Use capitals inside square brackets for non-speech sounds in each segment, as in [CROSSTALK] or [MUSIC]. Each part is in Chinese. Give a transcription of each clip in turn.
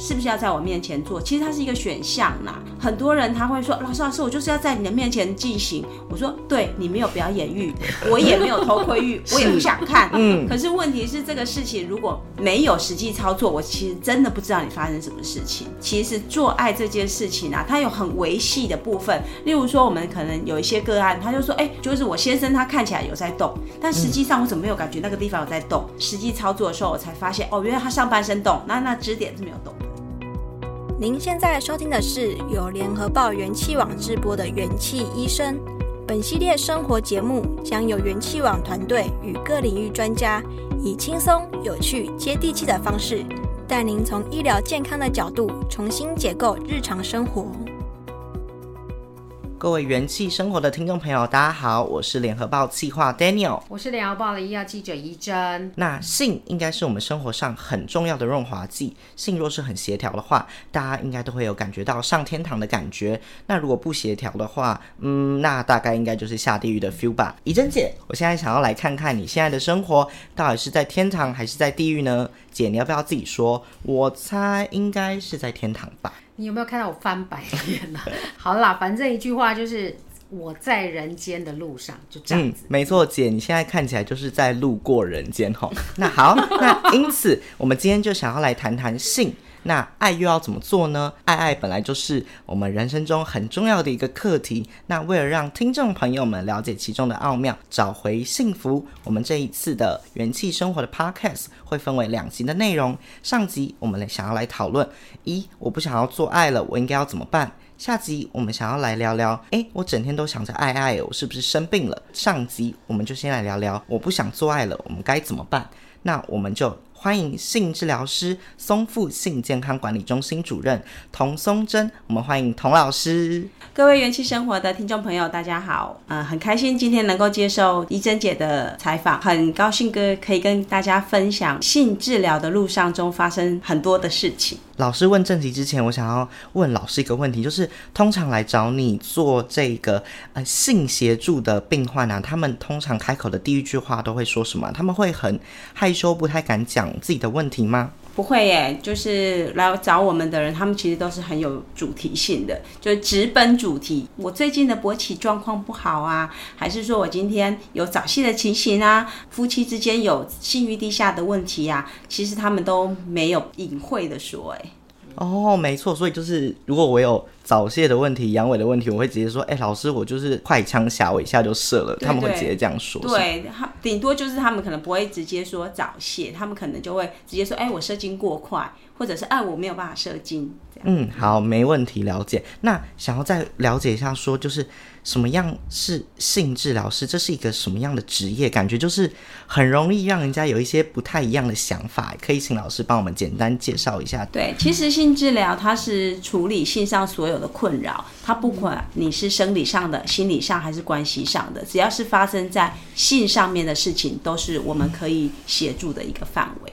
是不是要在我面前做？其实它是一个选项啦。很多人他会说，老师老师，我就是要在你的面前进行。我说，对，你没有表演欲，[LAUGHS] 我也没有偷窥欲，我也不想看。嗯。可是问题是，这个事情如果没有实际操作，我其实真的不知道你发生什么事情。其实做爱这件事情啊，它有很维系的部分。例如说，我们可能有一些个案，他就说，哎，就是我先生他看起来有在动，但实际上我怎么没有感觉那个地方有在动？实际操作的时候，我才发现，哦，原来他上半身动，那那支点是没有动。您现在收听的是由联合报元气网直播的元气医生。本系列生活节目将由元气网团队与各领域专家，以轻松、有趣、接地气的方式，带您从医疗健康的角度重新解构日常生活。各位元气生活的听众朋友，大家好，我是联合报企划 Daniel，我是联合报的医药记者怡珍。那性应该是我们生活上很重要的润滑剂，性若是很协调的话，大家应该都会有感觉到上天堂的感觉。那如果不协调的话，嗯，那大概应该就是下地狱的 feel 吧。怡珍姐，我现在想要来看看你现在的生活到底是在天堂还是在地狱呢？姐，你要不要自己说？我猜应该是在天堂吧。你有没有看到我翻白眼呢？[LAUGHS] 好啦，反正一句话就是我在人间的路上，就这样子。嗯，没错，姐，你现在看起来就是在路过人间吼。那好，那因此我们今天就想要来谈谈性。那爱又要怎么做呢？爱爱本来就是我们人生中很重要的一个课题。那为了让听众朋友们了解其中的奥妙，找回幸福，我们这一次的元气生活的 Podcast 会分为两集的内容。上集我们来想要来讨论：一，我不想要做爱了，我应该要怎么办？下集我们想要来聊聊：诶，我整天都想着爱爱，我是不是生病了？上集我们就先来聊聊：我不想做爱了，我们该怎么办？那我们就。欢迎性治疗师松富性健康管理中心主任童松珍，我们欢迎童老师。各位元气生活的听众朋友，大家好，呃，很开心今天能够接受怡珍姐的采访，很高兴哥可以跟大家分享性治疗的路上中发生很多的事情。老师问正题之前，我想要问老师一个问题，就是通常来找你做这个呃性协助的病患啊，他们通常开口的第一句话都会说什么？他们会很害羞，不太敢讲自己的问题吗？不会耶，就是来找我们的人，他们其实都是很有主题性的，就直奔主题。我最近的勃起状况不好啊，还是说我今天有早泄的情形啊？夫妻之间有性欲低下的问题呀、啊？其实他们都没有隐晦的说，哎。哦，没错，所以就是如果我有早泄的问题、阳痿的问题，我会直接说：“哎，老师，我就是快枪侠，我一下就射了。”他们会直接这样说。对，他顶多就是他们可能不会直接说早泄，他们可能就会直接说：“哎，我射精过快，或者是哎，我没有办法射精。”嗯，好，没问题，了解。那想要再了解一下，说就是。什么样是性治疗师？这是一个什么样的职业？感觉就是很容易让人家有一些不太一样的想法。可以请老师帮我们简单介绍一下？对，其实性治疗它是处理性上所有的困扰，它不管你是生理上的、心理上还是关系上的，只要是发生在性上面的事情，都是我们可以协助的一个范围。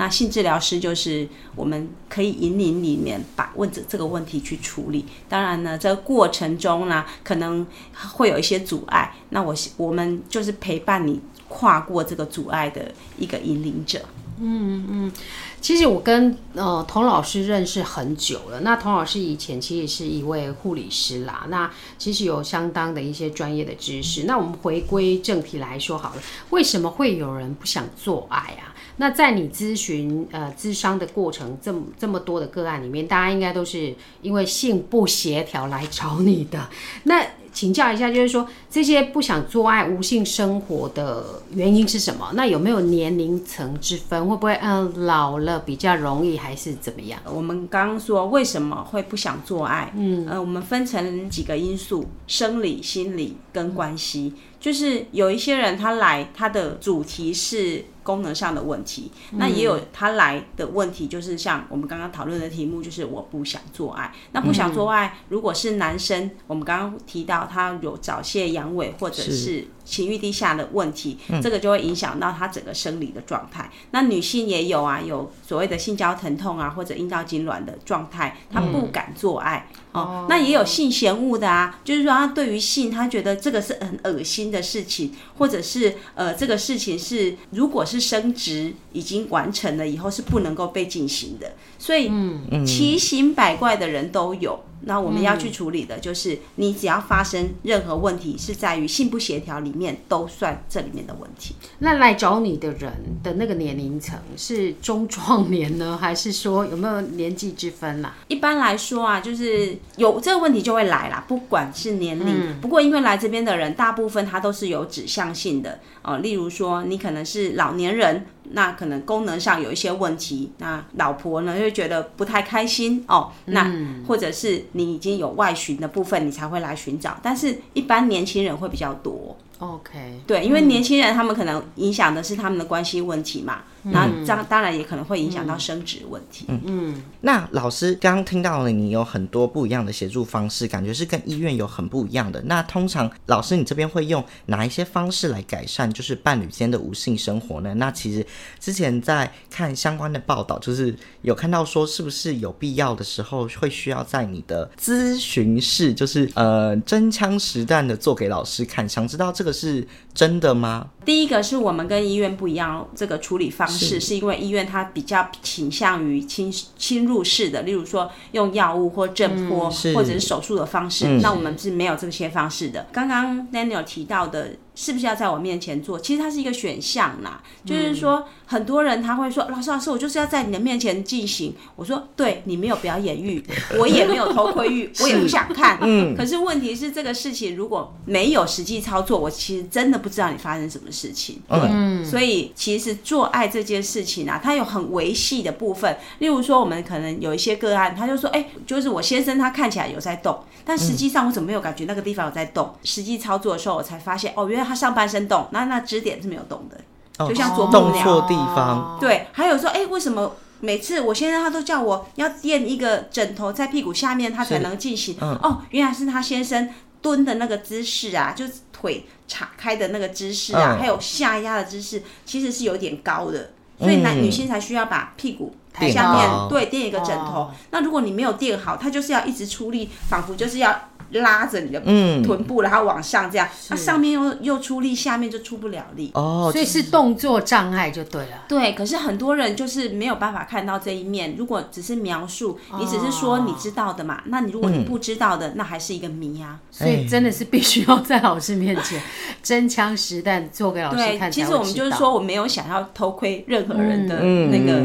那性治疗师就是我们可以引领里面把问这这个问题去处理。当然呢，这个过程中呢，可能会有一些阻碍。那我我们就是陪伴你跨过这个阻碍的一个引领者。嗯嗯，其实我跟呃童老师认识很久了。那童老师以前其实是一位护理师啦。那其实有相当的一些专业的知识。那我们回归正题来说好了，为什么会有人不想做爱啊？那在你咨询呃咨商的过程，这么这么多的个案里面，大家应该都是因为性不协调来找你的。那请教一下，就是说这些不想做爱、无性生活的原因是什么？那有没有年龄层之分？会不会嗯、呃、老了比较容易，还是怎么样？我们刚刚说为什么会不想做爱？嗯呃，我们分成几个因素：生理、心理跟关系。嗯就是有一些人他来，他的主题是功能上的问题，那也有他来的问题，就是像我们刚刚讨论的题目，就是我不想做爱。那不想做爱，如果是男生，我们刚刚提到他有早泄、阳痿或者是情欲低下的问题，嗯、这个就会影响到他整个生理的状态。那女性也有啊，有所谓的性交疼痛啊，或者阴道痉挛的状态，她不敢做爱。嗯哦，那也有性嫌恶的啊，就是说他对于性，他觉得这个是很恶心的事情，或者是呃，这个事情是如果是生殖已经完成了以后是不能够被进行的，所以嗯，奇形百怪的人都有。那我们要去处理的就是，你只要发生任何问题，是在于性不协调里面，都算这里面的问题。那来找你的人的那个年龄层是中壮年呢，还是说有没有年纪之分啦？一般来说啊，就是有这个问题就会来啦，不管是年龄。不过因为来这边的人，大部分他都是有指向性的哦，例如说你可能是老年人。那可能功能上有一些问题，那老婆呢就觉得不太开心哦。那或者是你已经有外寻的部分，你才会来寻找。但是一般年轻人会比较多。OK，对，因为年轻人他们可能影响的是他们的关系问题嘛。那这样当然也可能会影响到生殖问题。嗯嗯。那老师刚刚听到了，你有很多不一样的协助方式，感觉是跟医院有很不一样的。那通常老师你这边会用哪一些方式来改善就是伴侣间的无性生活呢？那其实之前在看相关的报道，就是有看到说是不是有必要的时候会需要在你的咨询室，就是呃真枪实弹的做给老师看。想知道这个是真的吗？第一个是我们跟医院不一样，这个处理方式是，因为医院它比较倾向于侵侵入式的，例如说用药物或震波、嗯、或者是手术的方式，嗯、那我们是没有这些方式的。刚刚 Daniel 提到的。是不是要在我面前做？其实它是一个选项啦，就是说很多人他会说：“老师，老师，我就是要在你的面前进行。”我说：“对，你没有表演欲，我也没有偷窥欲，[LAUGHS] 我也不想看。”嗯。可是问题是，这个事情如果没有实际操作，我其实真的不知道你发生什么事情。对。嗯。所以其实做爱这件事情啊，它有很维系的部分。例如说，我们可能有一些个案，他就说：“哎，就是我先生他看起来有在动，但实际上我怎么没有感觉那个地方有在动？”实际操作的时候，我才发现哦，原来。他上半身动，那那支点是没有动的，就像啄木鸟。动错地方。对，还有说，哎、欸，为什么每次我先生他都叫我要垫一个枕头在屁股下面，他才能进行？嗯、哦，原来是他先生蹲的那个姿势啊，就是腿岔开的那个姿势啊，嗯、还有下压的姿势，其实是有点高的，所以男、嗯、女性才需要把屁股抬下面好对垫一个枕头。哦、那如果你没有垫好，他就是要一直出力，仿佛就是要。拉着你的臀部，然后往上这样，它上面又又出力，下面就出不了力哦，所以是动作障碍就对了。对，可是很多人就是没有办法看到这一面。如果只是描述，你只是说你知道的嘛，那你如果你不知道的，那还是一个谜啊。所以真的是必须要在老师面前 [LAUGHS] 真枪实弹做给老师看。其实我们就是说，我没有想要偷窥任何人的那个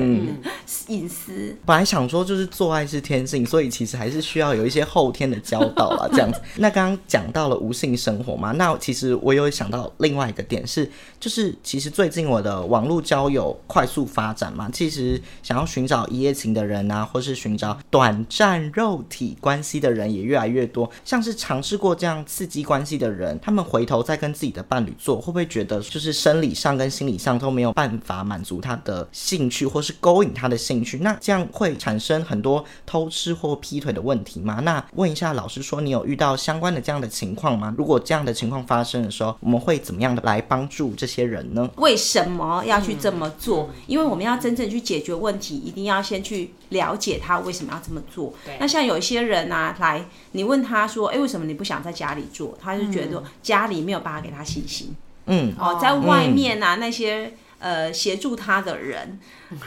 隐私。本来想说就是做爱是天性，所以其实还是需要有一些后天的教导啊。这样子，那刚刚讲到了无性生活嘛，那其实我有想到另外一个点是，就是其实最近我的网络交友快速发展嘛，其实想要寻找一夜情的人啊，或是寻找短暂肉体关系的人也越来越多。像是尝试过这样刺激关系的人，他们回头再跟自己的伴侣做，会不会觉得就是生理上跟心理上都没有办法满足他的兴趣，或是勾引他的兴趣？那这样会产生很多偷吃或劈腿的问题吗？那问一下老师说，你有？遇到相关的这样的情况吗？如果这样的情况发生的时候，我们会怎么样的来帮助这些人呢？为什么要去这么做？因为我们要真正去解决问题，一定要先去了解他为什么要这么做。对那像有一些人啊，来你问他说：“哎，为什么你不想在家里做？”他就觉得家里没有办法给他信心。嗯，哦，在外面啊，嗯、那些。呃，协助他的人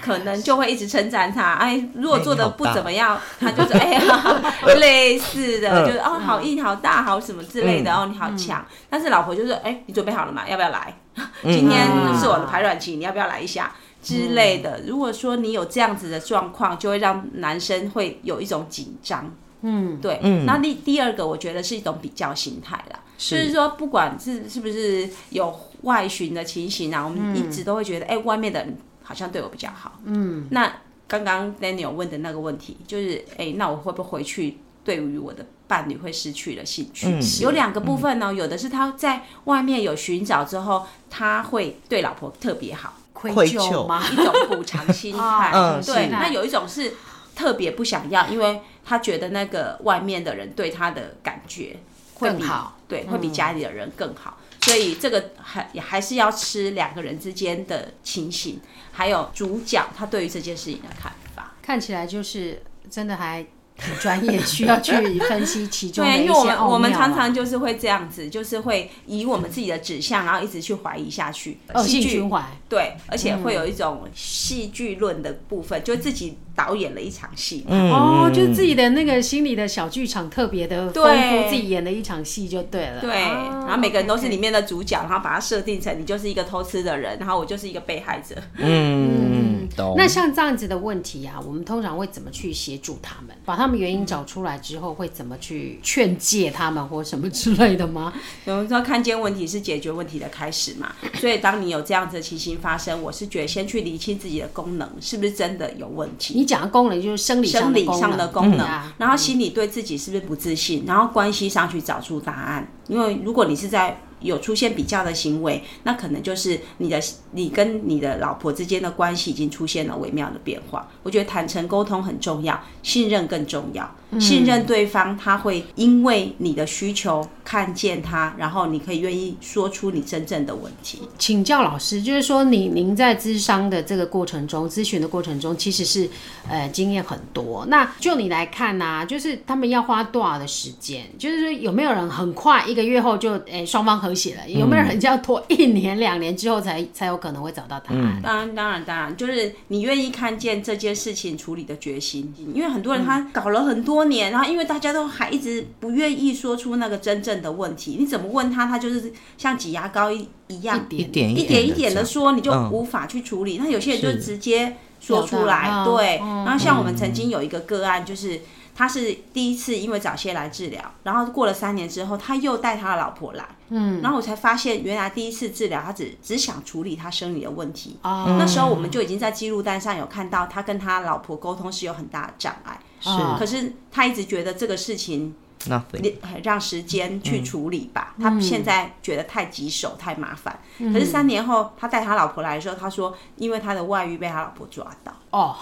可能就会一直称赞他。[LAUGHS] 哎，如果做的不怎么样，[LAUGHS] 他就说哎呀，[LAUGHS] 类似的，就是哦，好硬、好大、好什么之类的。哦，你好强。但是老婆就是，哎，你准备好了吗？要不要来？今天是我的排卵期，你要不要来一下之类的？如果说你有这样子的状况，就会让男生会有一种紧张。嗯，对。嗯那第第二个，我觉得是一种比较心态啦，就是说，不管是是不是有。外寻的情形啊，我们一直都会觉得，哎、外面的人好像对我比较好。嗯，那刚刚 Daniel 问的那个问题，就是，哎、欸，那我会不会回去，对于我的伴侣会失去了兴趣？嗯、有两个部分呢、有的是他在外面有寻找之后，他会对老婆特别好，愧疚吗？[LAUGHS] 一种补偿心态。嗯，对。那有一种是特别不想要，因为他觉得那个外面的人对他的感觉会好，对，会比家里的人更好。嗯所以这个还也还是要吃两个人之间的情形，还有主角他对于这件事情的看法。看起来就是真的还。很专业，需要去分析其中的一些对，因为我们我们常常就是会这样子，就是会以我们自己的指向，然后一直去怀疑下去，恶性循环。对，而且会有一种戏剧论的部分，就自己导演了一场戏。哦，就是自己的那个心里的小剧场特别的丰富，自己演了一场戏就对了。对，然后每个人都是里面的主角，然后把它设定成你就是一个偷吃的人，然后我就是一个被害者。嗯，懂。那像这样子的问题啊，我们通常会怎么去协助他们，把他们原因找出来之后，会怎么去劝诫他们或什么之类的吗？[LAUGHS] 有人说看见问题是解决问题的开始嘛，所以当你有这样子的情形发生，我是觉得先去理清自己的功能是不是真的有问题。你讲的功能就是生理生理上的功能，然后心理对自己是不是不自信，然后关系上去找出答案。因为如果你是在有出现比较的行为，那可能就是你的你跟你的老婆之间的关系已经出现了微妙的变化。我觉得坦诚沟通很重要，信任更重要。信任对方，他会因为你的需求看见他，然后你可以愿意说出你真正的问题。请教老师，就是说你您在咨商的这个过程中，咨询的过程中，其实是呃经验很多。那就你来看呢、啊，就是他们要花多少的时间？就是说有没有人很快一个月后就诶双方和谐了？有没有人就要拖一年两年之后才 [LAUGHS] 才有可能会找到答案？当然当然当然，就是你愿意看见这件事情处理的决心，因为很多人他搞了很多。多年，然后因为大家都还一直不愿意说出那个真正的问题，你怎么问他，他就是像挤牙膏一一样，一点一点一点的说，你就无法去处理。那有些人就直接说出来，对。然后像我们曾经有一个个案，就是他是第一次因为早泄来治疗，然后过了三年之后，他又带他的老婆来，嗯，然后我才发现，原来第一次治疗他只只想处理他生理的问题。哦那时候我们就已经在记录单上有看到，他跟他老婆沟通是有很大的障碍。是，可是他一直觉得这个事情，Nothing. 让时间去处理吧。嗯、他现在觉得太棘手、太麻烦。嗯、可是三年后，他带他老婆来的时候，他说，因为他的外遇被他老婆抓到。哦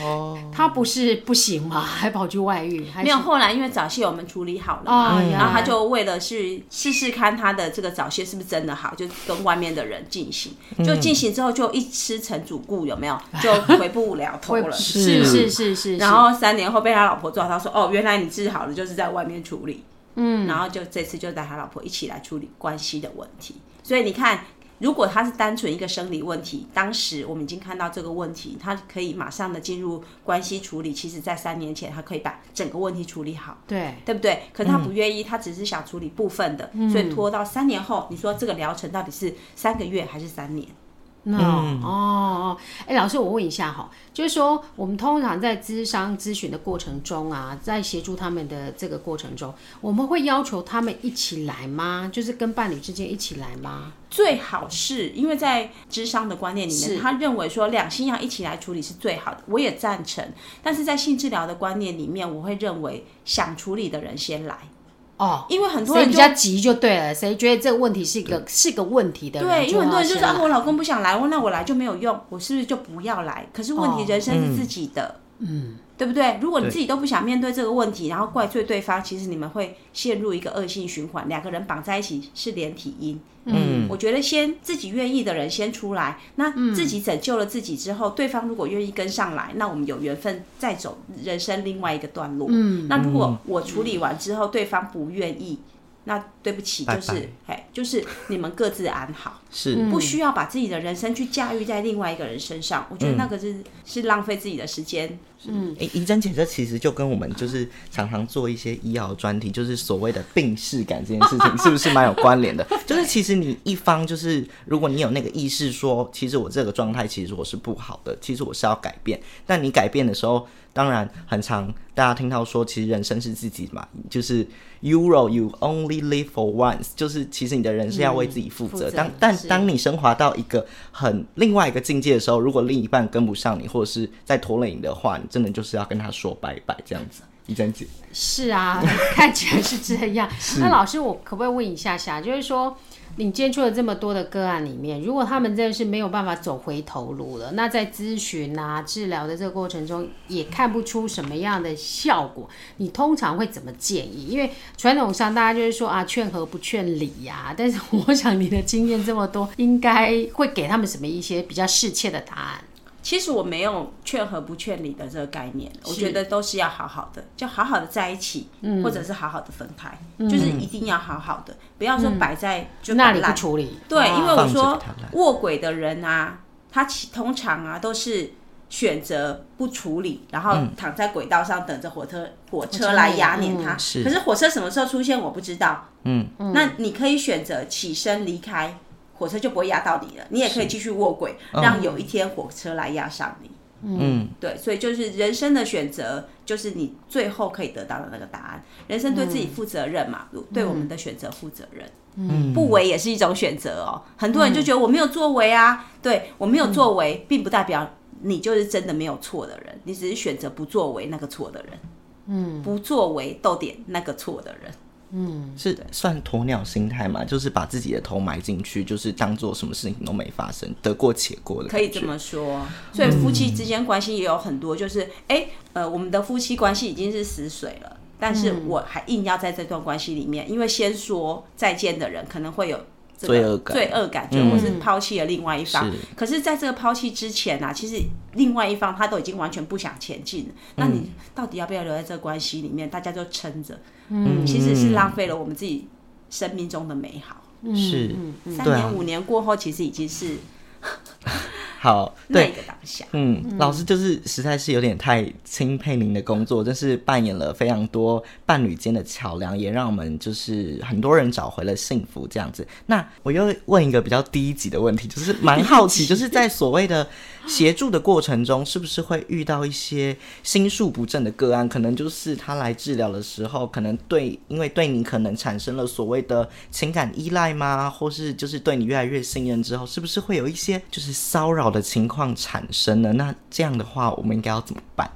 哦，他不是不行吗？[LAUGHS] 还跑去外遇？没有，后来因为早泄我们处理好了嘛，然后他就为了去试试看他的这个早泄是不是真的好，就跟外面的人进行，就进行之后就一吃成主顾，有没有？[LAUGHS] 就回不了头了。是是是是。然后三年后被他老婆抓到，说哦，原来你治好了，就是在外面处理。嗯，然后就这次就带他老婆一起来处理关系的问题。所以你看。如果他是单纯一个生理问题，当时我们已经看到这个问题，他可以马上的进入关系处理。其实，在三年前，他可以把整个问题处理好，对，对不对？可是他不愿意，嗯、他只是想处理部分的，所以拖到三年后，你说这个疗程到底是三个月还是三年？哦、嗯、哦，哎，老师，我问一下哈，就是说，我们通常在咨商咨询的过程中啊，在协助他们的这个过程中，我们会要求他们一起来吗？就是跟伴侣之间一起来吗？最好是因为在智商的观念里面，他认为说两性要一起来处理是最好的，我也赞成。但是在性治疗的观念里面，我会认为想处理的人先来。哦，因为很多人比较急就对了，谁觉得这个问题是一个是个问题的人，对，因为很多人就说啊，我老公不想来，我那我来就没有用，我是不是就不要来？可是问题，人生是自己的，哦、嗯。对不对？如果你自己都不想面对这个问题，然后怪罪对方，其实你们会陷入一个恶性循环。两个人绑在一起是连体婴。嗯，我觉得先自己愿意的人先出来，那自己拯救了自己之后，嗯、对方如果愿意跟上来，那我们有缘分再走人生另外一个段落。嗯，那如果我处理完之后，对方不愿意。那对不起，就是哎 Bye bye，就是你们各自安好，[LAUGHS] 是不需要把自己的人生去驾驭在另外一个人身上。我觉得那个是、嗯、是浪费自己的时间。嗯，哎，怡珍姐，这其实就跟我们就是常常做一些医疗专题，就是所谓的病逝感这件事情，[LAUGHS] 是不是蛮有关联的？就是其实你一方就是，如果你有那个意识说，其实我这个状态其实我是不好的，其实我是要改变。但你改变的时候，当然很常大家听到说，其实人生是自己嘛，就是 youro you only live for once，就是其实你的人是要为自己负责。当但是当你升华到一个很另外一个境界的时候，如果另一半跟不上你，或者是在拖累你的话，你真的就是要跟他说拜拜这样子。一珍姐是啊，[LAUGHS] 看起来是这样。那老师，我可不可以问一下下，就是说。你接触了这么多的个案里面，如果他们真的是没有办法走回头路了，那在咨询啊、治疗的这个过程中，也看不出什么样的效果，你通常会怎么建议？因为传统上大家就是说啊，劝和不劝离呀。但是我想你的经验这么多，应该会给他们什么一些比较适切的答案？其实我没有劝和不劝离的这个概念，我觉得都是要好好的，就好好的在一起，嗯、或者是好好的分开，嗯、就是一定要好好的，不要说摆在就那里不处理。对，因为我说卧轨的人啊，他通常啊都是选择不处理，然后躺在轨道上等着火车火车来压碾他。嗯、可是火车什么时候出现我不知道。嗯，那你可以选择起身离开。火车就不会压到你了，你也可以继续卧轨，嗯、让有一天火车来压上你。嗯，对，所以就是人生的选择，就是你最后可以得到的那个答案。人生对自己负责任嘛，嗯、对我们的选择负责任。嗯，不为也是一种选择哦。很多人就觉得我没有作为啊，嗯、对我没有作为，并不代表你就是真的没有错的人，你只是选择不作为那个错的人。嗯，不作为逗点那个错的人。嗯，是算鸵鸟心态嘛？就是把自己的头埋进去，就是当做什么事情都没发生，得过且过的。可以这么说。所以夫妻之间关系也有很多，就是哎、嗯欸，呃，我们的夫妻关系已经是死水了，但是我还硬要在这段关系里面，因为先说再见的人可能会有。罪恶感，罪恶感，就我是抛弃了另外一方。可是，在这个抛弃之前啊，其实另外一方他都已经完全不想前进了。那你到底要不要留在这个关系里面？大家就撑着，嗯，其实是浪费了我们自己生命中的美好。是，三年五年过后，其实已经是。好，对，嗯，嗯，老师就是实在是有点太钦佩您的工作，真是扮演了非常多伴侣间的桥梁，也让我们就是很多人找回了幸福这样子。那我又问一个比较低级的问题，就是蛮好奇，[LAUGHS] 就是在所谓的协助的过程中，是不是会遇到一些心术不正的个案？可能就是他来治疗的时候，可能对，因为对你可能产生了所谓的情感依赖吗？或是就是对你越来越信任之后，是不是会有一些就是骚扰的情况产生呢？那这样的话，我们应该要怎么办？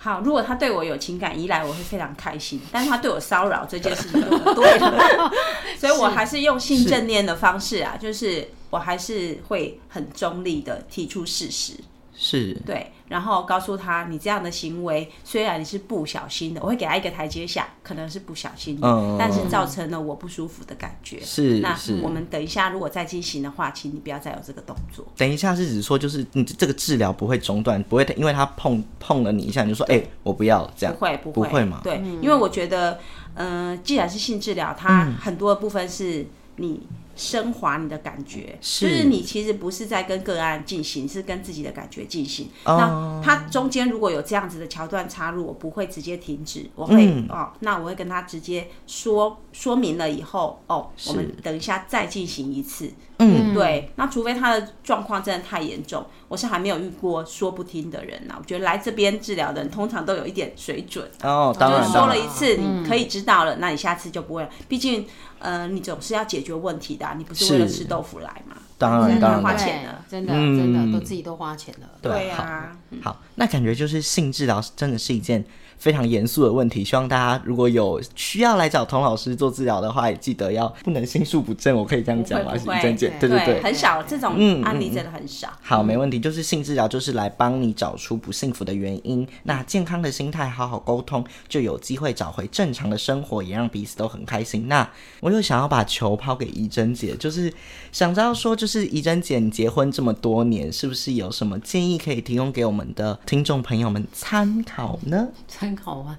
好，如果他对我有情感依赖，我会非常开心。但是他对我骚扰这件事情就不对了，所以我还是用性正念的方式啊，就是我还是会很中立的提出事实，是对。然后告诉他，你这样的行为虽然你是不小心的，我会给他一个台阶下，可能是不小心的，嗯、但是造成了我不舒服的感觉。是，那我们等一下如果再进行的话，请你不要再有这个动作。等一下是指说，就是你这个治疗不会中断，不会因为他碰碰了你一下，你就说，哎、欸，我不要这样，不会不会不会嘛？对，嗯、因为我觉得，嗯、呃，既然是性治疗，它很多的部分是你。升华你的感觉，是就是你其实不是在跟个案进行，是跟自己的感觉进行。Oh. 那它中间如果有这样子的桥段插入，我不会直接停止，我会、嗯、哦，那我会跟他直接说说明了以后，哦，我们等一下再进行一次。嗯，对。那除非他的状况真的太严重，我是还没有遇过说不听的人呐。我觉得来这边治疗的人通常都有一点水准。哦，当然，说了一次你可以知道了，嗯、那你下次就不会了。毕竟，呃，你总是要解决问题的、啊，你不是为了吃豆腐来嘛？当然，当然花钱了，真的，真的都自己都花钱了。对啊，好，那感觉就是性治疗真的是一件。非常严肃的问题，希望大家如果有需要来找童老师做治疗的话，也记得要不能心术不正，我可以这样讲吗？怡贞姐，对对对，很少这种案例，真的很少。好，没问题，就是性治疗就是来帮你找出不幸福的原因，那健康的心态，好好沟通，就有机会找回正常的生活，也让彼此都很开心。那我又想要把球抛给怡珍姐，就是想知道说，就是是怡珍姐，你结婚这么多年，是不是有什么建议可以提供给我们的听众朋友们参考呢？参考啊？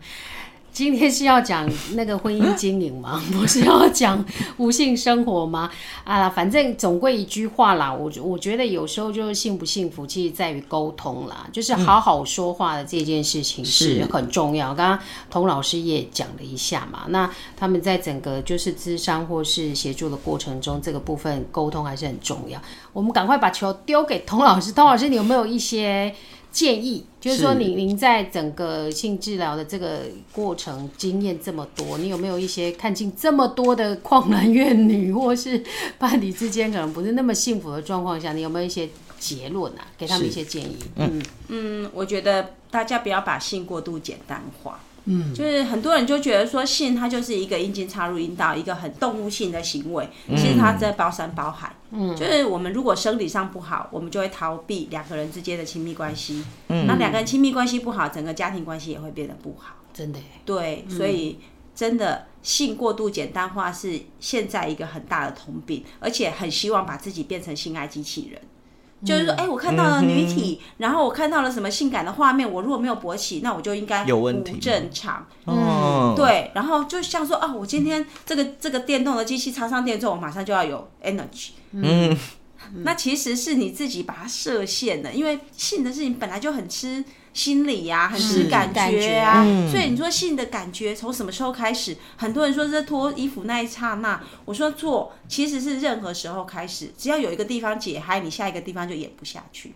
今天是要讲那个婚姻经营吗？[LAUGHS] 不是要讲无性生活吗？啊，反正总归一句话啦，我我觉得有时候就是幸不幸福，其实在于沟通啦，就是好好说话的这件事情是很重要。刚刚童老师也讲了一下嘛，那他们在整个就是咨商或是协助的过程中，这个部分沟通还是很重要。我们赶快把球丢给童老师，童老师，你有没有一些？建议就是说，您您在整个性治疗的这个过程经验这么多，你有没有一些看尽这么多的旷男怨女，或是伴侣之间可能不是那么幸福的状况下，你有没有一些结论啊？给他们一些建议。嗯嗯，我觉得大家不要把性过度简单化。嗯，就是很多人就觉得说性它就是一个阴茎插入阴道，一个很动物性的行为，其实它在包山包海。嗯，就是我们如果生理上不好，我们就会逃避两个人之间的亲密关系。嗯，那两个人亲密关系不好，整个家庭关系也会变得不好。真的。对，所以真的性过度简单化是现在一个很大的通病，而且很希望把自己变成性爱机器人。就是说，哎、欸，我看到了女体，嗯、然后我看到了什么性感的画面，我如果没有勃起，那我就应该不正常。嗯，对。然后就像说，哦，我今天这个这个电动的机器插上电之后，我马上就要有 energy。嗯，那其实是你自己把它设限的，因为性的事情本来就很吃。心理呀、啊，很吃感觉啊，觉所以你说性的感觉从什么时候开始？很多人说是脱衣服那一刹那，我说错，其实是任何时候开始，只要有一个地方解嗨，你下一个地方就演不下去。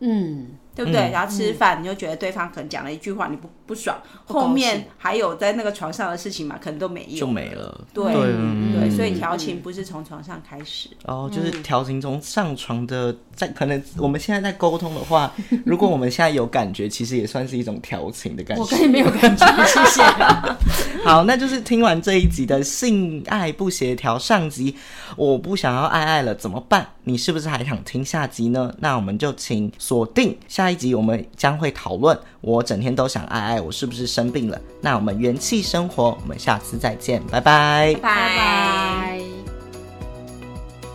嗯。对不对？然后吃饭，你就觉得对方可能讲了一句话，你不不爽，后面还有在那个床上的事情嘛，可能都没有，就没了。对对，所以调情不是从床上开始。哦，就是调情从上床的，在可能我们现在在沟通的话，如果我们现在有感觉，其实也算是一种调情的感觉。我跟你没有感觉，谢谢。[LAUGHS] 好，那就是听完这一集的性爱不协调上集，我不想要爱爱了怎么办？你是不是还想听下集呢？那我们就请锁定下。下一集我们将会讨论，我整天都想爱爱，我是不是生病了？那我们元气生活，我们下次再见，拜拜，拜拜。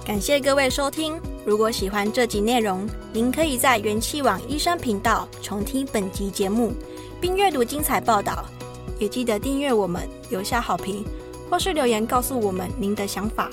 感谢各位收听，如果喜欢这集内容，您可以在元气网医生频道重听本集节目，并阅读精彩报道，也记得订阅我们，留下好评，或是留言告诉我们您的想法。